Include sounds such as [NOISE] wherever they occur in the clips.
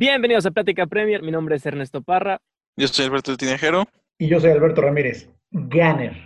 Bienvenidos a Plática Premier. Mi nombre es Ernesto Parra. Yo soy Alberto Tinejero. Y yo soy Alberto Ramírez. Ganner.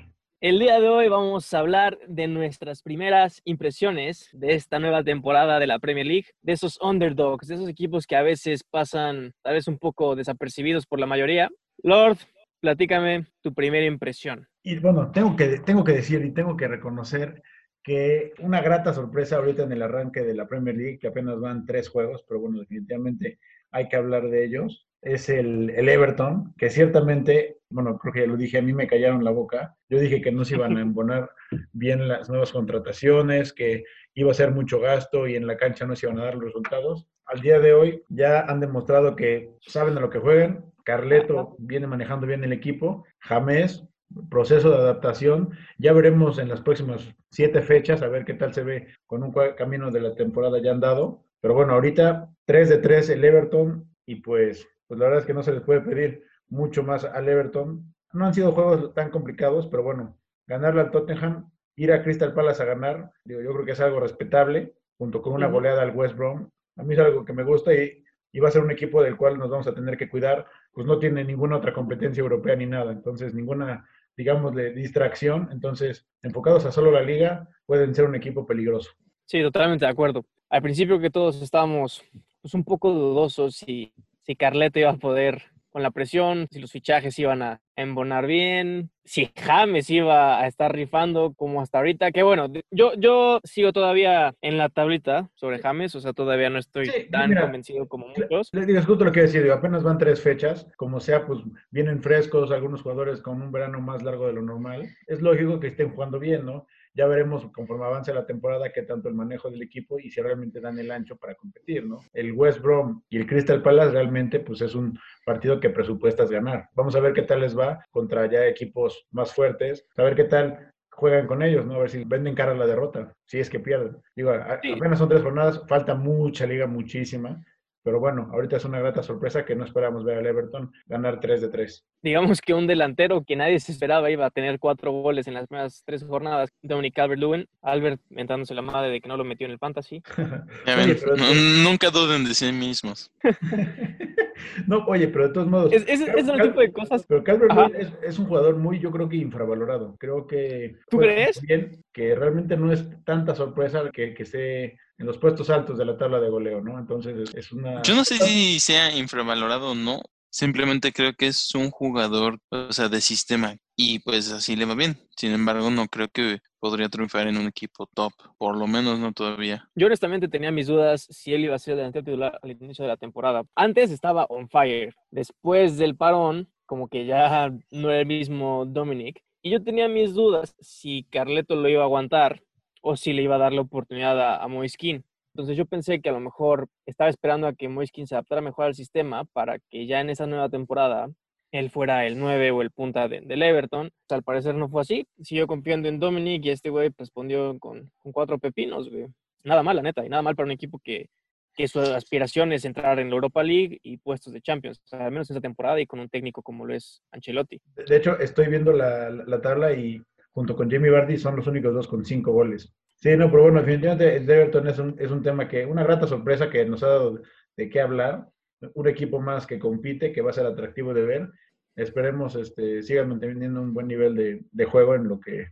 El día de hoy vamos a hablar de nuestras primeras impresiones de esta nueva temporada de la Premier League, de esos underdogs, de esos equipos que a veces pasan tal vez un poco desapercibidos por la mayoría. Lord, platícame tu primera impresión. Y bueno, tengo que, tengo que decir y tengo que reconocer que una grata sorpresa ahorita en el arranque de la Premier League, que apenas van tres juegos, pero bueno, definitivamente hay que hablar de ellos, es el, Everton, que ciertamente, bueno, creo que ya lo dije, a mí me callaron la boca. Yo dije que no se iban a [LAUGHS] embonar bien las nuevas contrataciones, que iba a ser mucho gasto y en la cancha no se iban a dar los resultados. Al día de hoy ya han demostrado que saben a lo que juegan. Carleto viene manejando bien el equipo. Jamés proceso de adaptación. Ya veremos en las próximas siete fechas a ver qué tal se ve con un camino de la temporada ya andado. Pero bueno, ahorita 3 de 3 el Everton y pues, pues la verdad es que no se les puede pedir mucho más al Everton. No han sido juegos tan complicados, pero bueno, ganarle al Tottenham, ir a Crystal Palace a ganar, digo, yo creo que es algo respetable, junto con una goleada al West Brom. A mí es algo que me gusta y, y va a ser un equipo del cual nos vamos a tener que cuidar, pues no tiene ninguna otra competencia europea ni nada, entonces ninguna digamos, de distracción. Entonces, enfocados a solo la liga, pueden ser un equipo peligroso. Sí, totalmente de acuerdo. Al principio que todos estábamos pues, un poco dudosos si, si Carleto iba a poder con la presión, si los fichajes iban a embonar bien, si [LAUGHS] James iba a estar rifando como hasta ahorita, que bueno, yo, yo sigo todavía en la tablita sobre James, o sea, todavía no estoy tan convencido como muchos. Les digo, justo lo que decir, apenas van tres fechas, como sea, pues vienen frescos algunos jugadores con un verano más largo de lo normal, es lógico que estén jugando bien, ¿no? Ya veremos conforme avance la temporada qué tanto el manejo del equipo y si realmente dan el ancho para competir, ¿no? El West Brom y el Crystal Palace realmente pues es un partido que presupuestas ganar. Vamos a ver qué tal les va contra ya equipos más fuertes, a ver qué tal juegan con ellos, ¿no? A ver si venden cara a la derrota, si es que pierden. Digo, apenas son tres jornadas, falta mucha liga, muchísima. Pero bueno, ahorita es una grata sorpresa que no esperamos ver al Everton ganar 3 de 3. Digamos que un delantero que nadie se esperaba iba a tener cuatro goles en las primeras tres jornadas, Dominic Calvert-Lewin, Albert mentándose la madre de que no lo metió en el fantasy. [LAUGHS] nunca duden de sí mismos. [LAUGHS] no, oye, pero de todos modos. Es, es, el tipo de cosas. Pero Calvert-Lewin es, es, un jugador muy, yo creo que infravalorado. Creo que. ¿Tú crees? Bien, que realmente no es tanta sorpresa que, que se en los puestos altos de la tabla de goleo, ¿no? Entonces es una... Yo no sé si sea infravalorado o no, simplemente creo que es un jugador, o sea, de sistema y pues así le va bien. Sin embargo, no creo que podría triunfar en un equipo top, por lo menos no todavía. Yo honestamente tenía mis dudas si él iba a ser delantero titular al inicio de la temporada. Antes estaba on fire, después del parón, como que ya no era el mismo Dominic. Y yo tenía mis dudas si Carleto lo iba a aguantar o si le iba a dar la oportunidad a, a Moiskin. Entonces yo pensé que a lo mejor estaba esperando a que Moiskin se adaptara mejor al sistema para que ya en esa nueva temporada él fuera el 9 o el punta del Everton. al parecer no fue así. Siguió confiando en Dominic y este güey respondió con, con cuatro pepinos, güey. Nada mal, la neta, y nada mal para un equipo que, que su aspiración es entrar en la Europa League y puestos de Champions, al menos esta temporada y con un técnico como lo es Ancelotti. De hecho, estoy viendo la, la tabla y junto con Jamie Vardy, son los únicos dos con cinco goles. Sí, no, pero bueno, definitivamente el Everton es un, es un tema que, una grata sorpresa que nos ha dado de qué hablar. Un equipo más que compite, que va a ser atractivo de ver. Esperemos este, sigan manteniendo un buen nivel de, de juego en lo que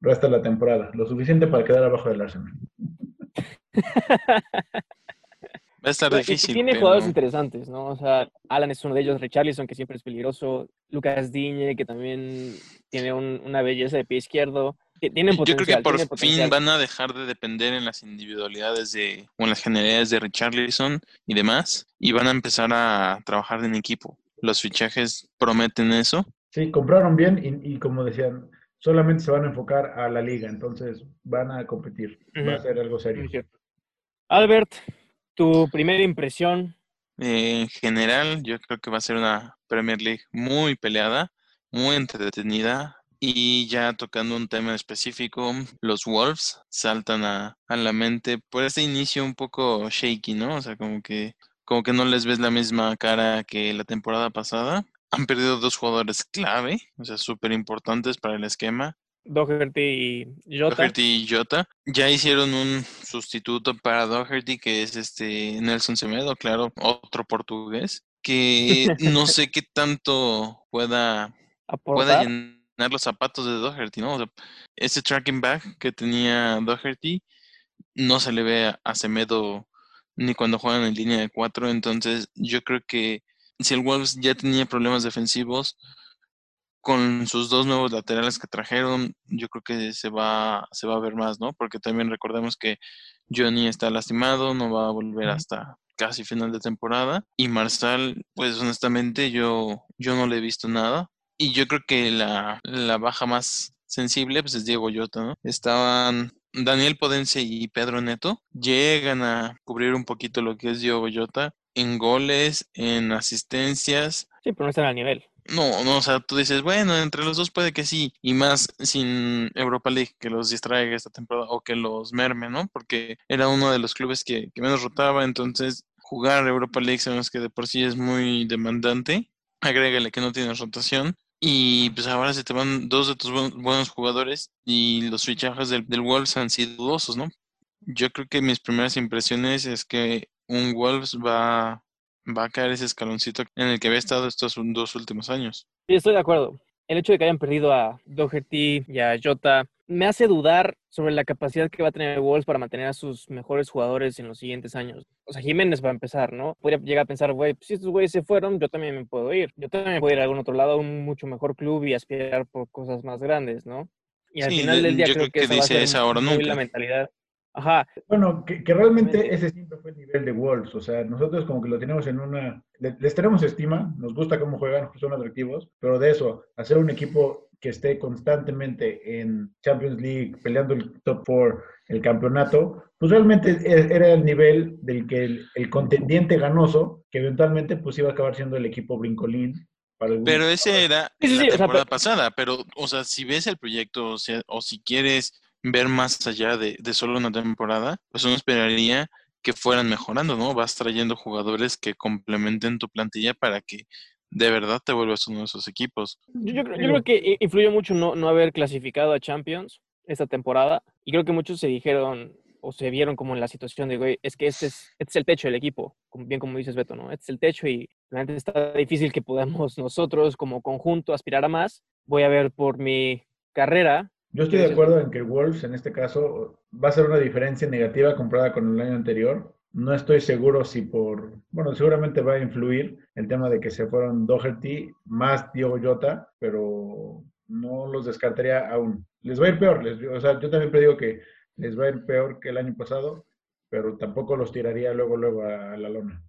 resta la temporada. Lo suficiente para quedar abajo del Arsenal. [LAUGHS] Va a estar difícil. Tiene jugadores interesantes, ¿no? O sea, Alan es uno de ellos, Richarlison, que siempre es peligroso, Lucas Diñe, que también tiene una belleza de pie izquierdo. Tienen Yo creo que por fin van a dejar de depender en las individualidades de, o en las generalidades de Richarlison y demás, y van a empezar a trabajar en equipo. Los fichajes prometen eso. Sí, compraron bien y, y como decían, solamente se van a enfocar a la liga, entonces van a competir. Va a ser algo serio. Albert, tu primera impresión. en general, yo creo que va a ser una Premier League muy peleada, muy entretenida. Y ya tocando un tema específico, los Wolves saltan a, a la mente por ese inicio un poco shaky, ¿no? O sea, como que, como que no les ves la misma cara que la temporada pasada. Han perdido dos jugadores clave, o sea, súper importantes para el esquema. Doherty y Jota. Doherty y Jota. Ya hicieron un sustituto para Doherty, que es este Nelson Semedo, claro, otro portugués, que [LAUGHS] no sé qué tanto pueda, pueda llenar los zapatos de Doherty, ¿no? ese tracking back que tenía Doherty no se le ve a Semedo ni cuando juegan en línea de cuatro, entonces yo creo que si el Wolves ya tenía problemas defensivos, con sus dos nuevos laterales que trajeron, yo creo que se va, se va a ver más, ¿no? Porque también recordemos que Johnny está lastimado, no va a volver hasta casi final de temporada. Y Marsal, pues honestamente yo, yo no le he visto nada. Y yo creo que la, la baja más sensible pues es Diego Llota, ¿no? Estaban Daniel Podense y Pedro Neto, llegan a cubrir un poquito lo que es Diego Llota en goles, en asistencias. Sí, pero no están al nivel. No, no, o sea, tú dices, bueno, entre los dos puede que sí, y más sin Europa League que los distraiga esta temporada o que los merme, ¿no? Porque era uno de los clubes que, menos rotaba, entonces jugar Europa League sabemos que de por sí es muy demandante, agrégale que no tienes rotación, y pues ahora se te van dos de tus buenos jugadores y los fichajes del, del Wolves han sido dudosos, ¿no? Yo creo que mis primeras impresiones es que un Wolves va va a caer ese escaloncito en el que había estado estos dos últimos años. Sí, estoy de acuerdo. El hecho de que hayan perdido a Doherty y a Jota me hace dudar sobre la capacidad que va a tener Wolves para mantener a sus mejores jugadores en los siguientes años. O sea, Jiménez va a empezar, ¿no? Podría llegar a pensar, güey, pues, si estos güeyes se fueron, yo también me puedo ir. Yo también me puedo ir a algún otro lado, a un mucho mejor club y aspirar por cosas más grandes, ¿no? Y al final del día creo, que, dice esa ahora nunca. la mentalidad Ajá. Bueno, que, realmente ese siempre fue el nivel de Wolves. O sea, nosotros como que lo tenemos en una... Les tenemos estima, nos gusta cómo juegan, [LAUGHS] son atractivos, pero de eso, hacer un equipo que esté constantemente en Champions League, peleando el top 4, el campeonato, pues realmente e, era el nivel del que el, contendiente ganoso, que eventualmente pues iba a acabar siendo el equipo brincolín. pero ese era la temporada pasada, pero, o sea, si ves el proyecto, o, sea, o si quieres ver más allá de, solo una temporada, pues uno esperaría que fueran mejorando, ¿no? Vas trayendo jugadores que complementen tu plantilla para que de verdad te vuelvas uno de esos equipos. Yo, creo, que influyó mucho no, no haber clasificado a Champions esta temporada y creo que muchos se dijeron o se vieron como en la situación de, güey, es que este es, este es el techo del equipo, bien como dices Beto, ¿no? Este es el techo y realmente está difícil que podamos nosotros como conjunto aspirar a más. Voy a ver por mi carrera yo estoy de acuerdo en que Wolves en este caso va a ser una diferencia negativa comparada con el año anterior. No estoy seguro si por, bueno, seguramente va a influir el tema de que se fueron Doherty más Diego Jota, pero no los descartaría aún. Les va a ir peor, o sea, yo también digo que les va a ir peor que el año pasado, pero tampoco los tiraría luego, luego a, la lona.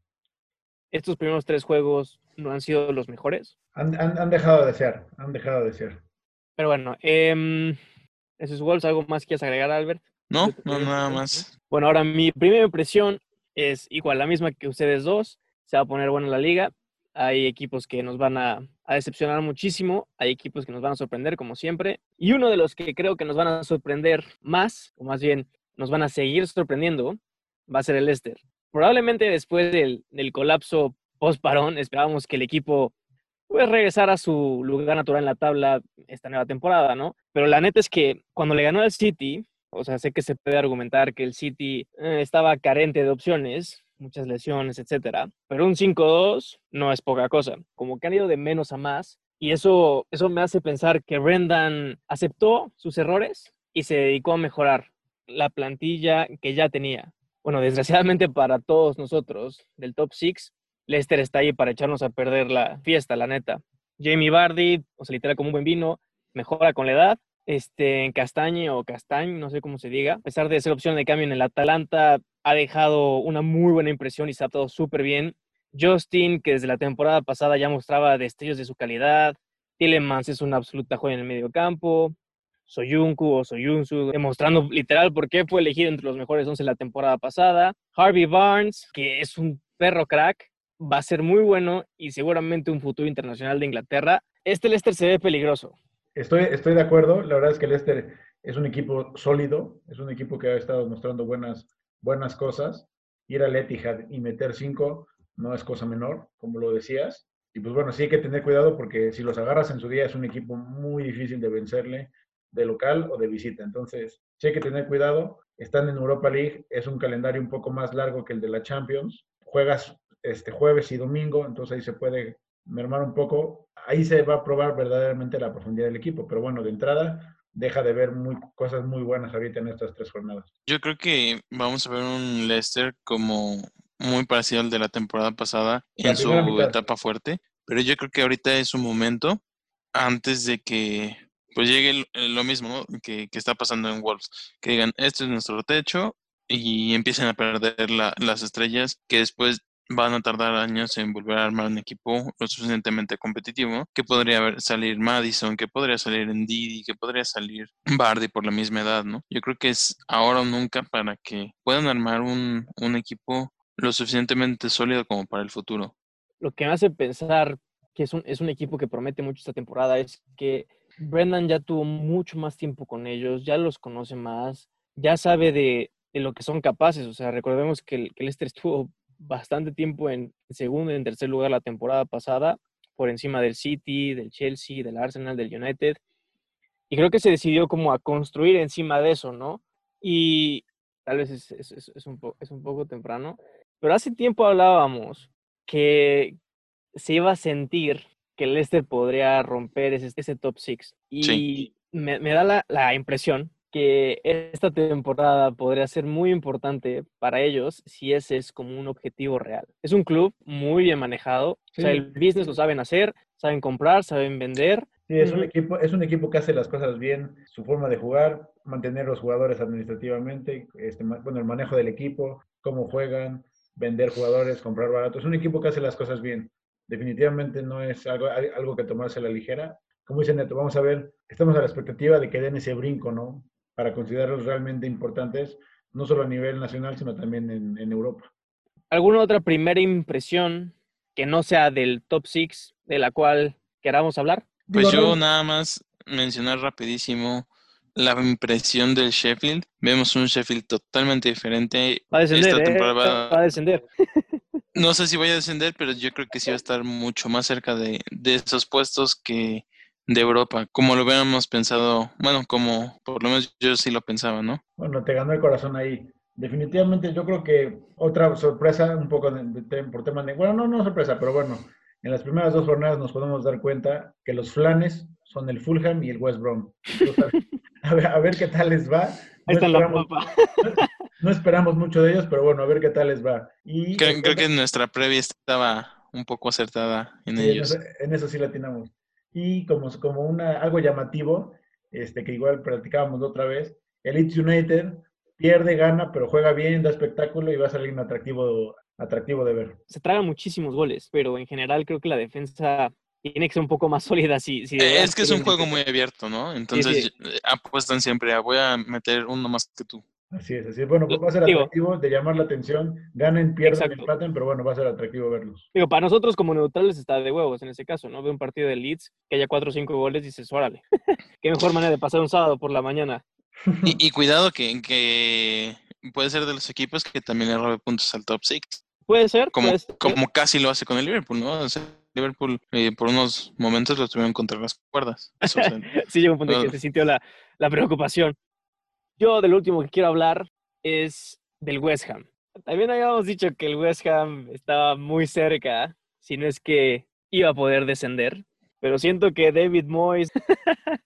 ¿Estos primeros tres juegos no han sido los mejores? Han, han dejado de ser, han dejado de ser. Pero bueno, eh, eso es Wolves. ¿Algo más quieres agregar, Albert? No, no, nada más. Bueno, ahora mi primera impresión es igual, la misma que ustedes dos. Se va a poner buena la liga. Hay equipos que nos van a, a, decepcionar muchísimo, hay equipos que nos van a sorprender como siempre. Y uno de los que creo que nos van a sorprender más, o más bien nos van a seguir sorprendiendo, va a ser el Leicester. Probablemente después del, del colapso post-parón, esperábamos que el equipo pues regresar a su lugar natural en la tabla esta nueva temporada, ¿no? Pero la neta es que cuando le ganó al City, o sea, sé que se puede argumentar que el City eh, estaba carente de opciones, muchas lesiones, etcétera, pero un 5-2 no es poca cosa, como que han ido de menos a más y eso, eso me hace pensar que Brendan aceptó sus errores y se dedicó a mejorar la plantilla que ya tenía. Bueno, desgraciadamente para todos nosotros del top 6, Lester está ahí para echarnos a perder la fiesta, la neta. Jamie Bardi, o sea, literal como un buen vino, mejora con la edad. Este, en Castañe o Castañ, no sé cómo se diga, a pesar de ser opción de cambio en el Atalanta, ha dejado una muy buena impresión y se ha adaptado súper bien. Justin, que desde la temporada pasada ya mostraba destellos de su calidad. Tillemans es una absoluta joya en el medio campo. Soyuncu o Soyuncu, demostrando literal por qué fue elegido entre los mejores 11 la temporada pasada. Harvey Barnes, que es un perro crack, va a ser muy bueno y seguramente un futuro internacional de Inglaterra. Este Leicester se ve peligroso. Estoy, estoy de acuerdo. La verdad es que Leicester es un equipo sólido, es un equipo que ha estado mostrando buenas, buenas cosas. Ir al Etihad y meter cinco no es cosa menor, como lo decías. Y pues bueno, sí hay que tener cuidado porque si los agarras en su día es un equipo muy difícil de vencerle. de local o de visita. Entonces, sí hay que tener cuidado. Están en Europa League, es un calendario un poco más largo que el de la Champions. Juegas este jueves y domingo, entonces ahí se puede mermar un poco. Ahí se va a probar verdaderamente la profundidad del equipo, pero bueno, de entrada deja de ver muy, cosas muy buenas ahorita en estas tres jornadas. Yo creo que vamos a ver un Leicester como muy parecido al de la temporada pasada en su etapa fuerte, pero yo creo que ahorita es un momento antes de que pues llegue lo mismo que, está pasando en Wolves, que digan, este es nuestro techo y empiecen a perder las estrellas que después van a tardar años en volver a armar un equipo lo suficientemente competitivo, que podría salir Madison, que podría salir Ndidi, que podría salir Bardi por la misma edad, ¿no? Yo creo que es ahora o nunca para que puedan armar un, un equipo lo suficientemente sólido como para el futuro. Lo que me hace pensar que es un, es un equipo que promete mucho esta temporada es que Brendan ya tuvo mucho más tiempo con ellos, ya los conoce más, ya sabe de, de lo que son capaces. O sea, recordemos que el, que Leicester estuvo bastante tiempo en segundo y en tercer lugar la temporada pasada, por encima del City, del Chelsea, del Arsenal, del United. Y creo que se decidió como a construir encima de eso, ¿no? Y tal vez es, es, es, un, es un poco temprano, pero hace tiempo hablábamos que se iba a sentir que Leicester podría romper ese, ese top six. Y me, me, da la, la impresión que esta temporada podría ser muy importante para ellos si ese es como un objetivo real. Es un club muy bien manejado, o sea, el business lo saben hacer, saben comprar, saben vender. Sí, es un, equipo, es un equipo que hace las cosas bien, su forma de jugar, mantener los jugadores administrativamente, este, bueno, el manejo del equipo, cómo juegan, vender jugadores, comprar baratos. Es un equipo que hace las cosas bien. Definitivamente no es algo, algo que tomarse a la ligera. Como dice Neto, vamos a ver, estamos a la expectativa de que den ese brinco, ¿no? Para considerarlos realmente importantes, no solo a nivel nacional, sino también en, Europa. ¿Alguna otra primera impresión que no sea del top 6 de la cual queramos hablar? Pues yo nada más mencionar rapidísimo la impresión del Sheffield. Vemos un Sheffield totalmente diferente. Va a descender, Esta ¿eh? va a descender. [LAUGHS] No sé si vaya a descender, pero yo creo que sí va a estar mucho más cerca de, de esos puestos que, de Europa, como lo hubiéramos pensado, bueno, como por lo menos yo sí lo pensaba, ¿no? Bueno, te ganó el corazón ahí. Definitivamente yo creo que otra sorpresa, un poco por tema de, bueno, no, no sorpresa, pero bueno, en las primeras dos jornadas nos podemos dar cuenta que los flanes son el Fulham y el West Brom. [LAUGHS] a, ver, qué tal les va. No esperamos, [LAUGHS] no, esperamos mucho de ellos, pero bueno, a ver qué tal les va. Y creo, que nuestra previa estaba un poco acertada en ellos. En eso, en eso sí la atinamos y como, como una, algo llamativo, este, que igual practicábamos otra vez, el Leeds United pierde, gana, pero juega bien, da espectáculo y va a salir un atractivo, atractivo de ver. Se tragan muchísimos goles, pero en general creo que la defensa tiene que ser un poco más [LAUGHS] sólida. Si, si eh, es que es un juego muy abierto, ¿no? Entonces apuestan siempre a voy a meter uno más que tú. Así es, así es. Bueno, va a ser atractivo de llamar la atención. Ganen, pierdan, empaten, pero bueno, va a ser atractivo verlos. Digo, para nosotros como neutrales está de huevos en ese caso, ¿no? Ve un partido de Leeds que haya cuatro o cinco goles y dices, órale, [LAUGHS] qué mejor manera de pasar un sábado por la mañana. y, cuidado que, que puede ser de los equipos que también le robe puntos al top six. Puede ser. Como, como casi lo hace con el Liverpool, ¿no? Liverpool eh, por unos momentos lo tuvieron contra las cuerdas. [LAUGHS] sí, llegó un punto en que se sintió la, la preocupación. Yo del último que quiero hablar es del West Ham. También habíamos dicho que el West Ham estaba muy cerca, si no es que iba a poder descender, pero siento que David Moyes [LAUGHS]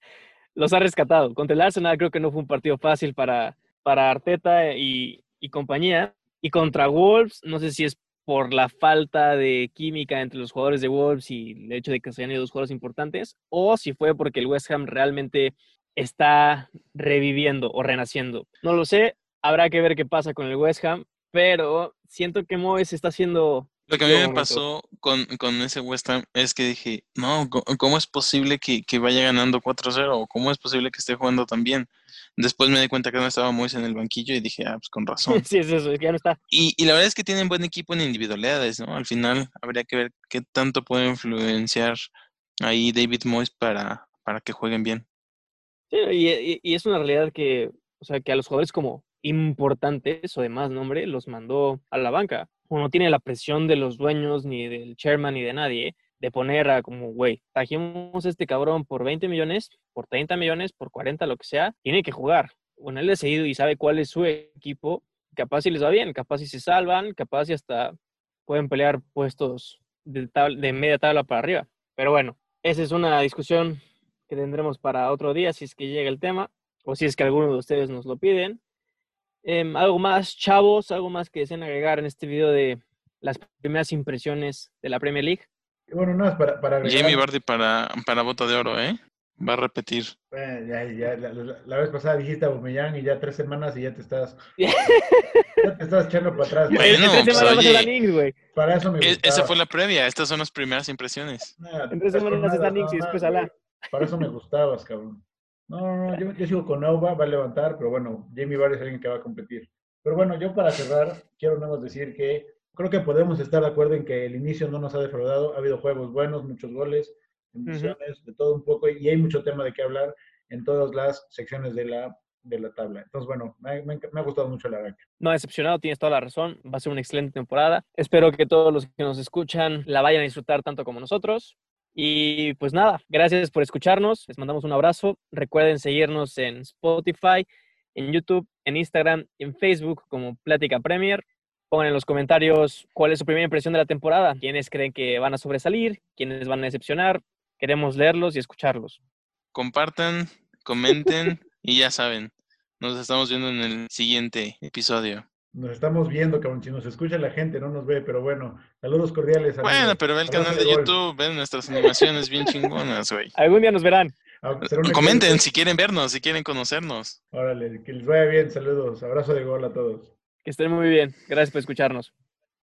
los ha rescatado. Contra el Arsenal creo que no fue un partido fácil para, para Arteta y, y compañía. Y contra Wolves, no sé si es por la falta de química entre los jugadores de Wolves y el hecho de que se hayan ido dos jugadores importantes, o si fue porque el West Ham realmente está reviviendo o renaciendo. No lo sé, habrá que ver qué pasa con el West Ham, pero siento que Moyes está haciendo... Lo que a mí me pasó con, con, ese West Ham es que dije, no, ¿cómo es posible que, que vaya ganando 4-0? ¿Cómo es posible que esté jugando tan bien? Después me di cuenta que no estaba Moyes en el banquillo y dije, ah, pues con razón. [LAUGHS] sí, es eso, es que ya no está. Y, y, la verdad es que tienen buen equipo en individualidades, ¿no? Al final habría que ver qué tanto puede influenciar ahí David Moyes para, para que jueguen bien y, es una realidad que, o sea, que a los jugadores como importantes o de más nombre los mandó a la banca. O no tiene la presión de los dueños, ni del chairman, ni de nadie, de poner a como, güey, trajimos a este cabrón por 20 millones, por 30 millones, por 40, lo que sea, tiene que jugar. Bueno, él decidido y sabe cuál es su equipo, capaz si les va bien, capaz si se salvan, capaz si hasta pueden pelear puestos de, de media tabla para arriba. Pero bueno, esa es una discusión que tendremos para otro día si es que llega el tema o si es que alguno de ustedes nos lo piden. Em, algo más, chavos, algo más que deseen agregar en este video de las primeras impresiones de la Premier League. Bueno, no, es para, para Jamie Vardy para, para bota de oro, ¿eh? Va a repetir. Eh, ya, ya, la, vez pasada dijiste a Bumellán y ya tres semanas y ya te estás. [LAUGHS] ya te estás echando para atrás. Bueno, tres semanas pues, oye, güey. Para eso me e, gustaba. Esa fue la previa, estas son las primeras impresiones. en tres semanas está Nix y después Alá. Para eso me gustabas, cabrón. No, no, no, yo, yo sigo con Nova, va a levantar, pero bueno, Jamie Vardy es alguien que va a competir. Pero bueno, yo para cerrar, quiero nada más decir que creo que podemos estar de acuerdo en que el inicio no nos ha defraudado. Ha habido juegos buenos, muchos goles, emociones, de todo un poco, y hay mucho tema de qué hablar en todas las secciones de la, de la tabla. Entonces, bueno, me, me, ha gustado mucho la arranque. No, decepcionado, tienes toda la razón. Va a ser una excelente temporada. Espero que todos los que nos escuchan la vayan a disfrutar tanto como nosotros. Y pues nada, gracias por escucharnos. Les mandamos un abrazo. Recuerden seguirnos en Spotify, en YouTube, en Instagram, en Facebook como Plática Premier. Pongan en los comentarios cuál es su primera impresión de la temporada, quiénes creen que van a sobresalir, quiénes van a decepcionar. Queremos leerlos y escucharlos. Compartan, comenten y ya saben, nos estamos viendo en el siguiente episodio. Nos estamos viendo, cabrón. Si nos escucha la gente, no nos ve, pero bueno, saludos cordiales. Bueno, pero ve el canal de, YouTube, ven nuestras animaciones bien chingonas, güey. [LAUGHS] Algún día nos verán. Ah, comenten si quieren vernos, si quieren conocernos. Órale, que les vaya bien, saludos. Abrazo de gol a todos. Que estén muy bien. Gracias por escucharnos.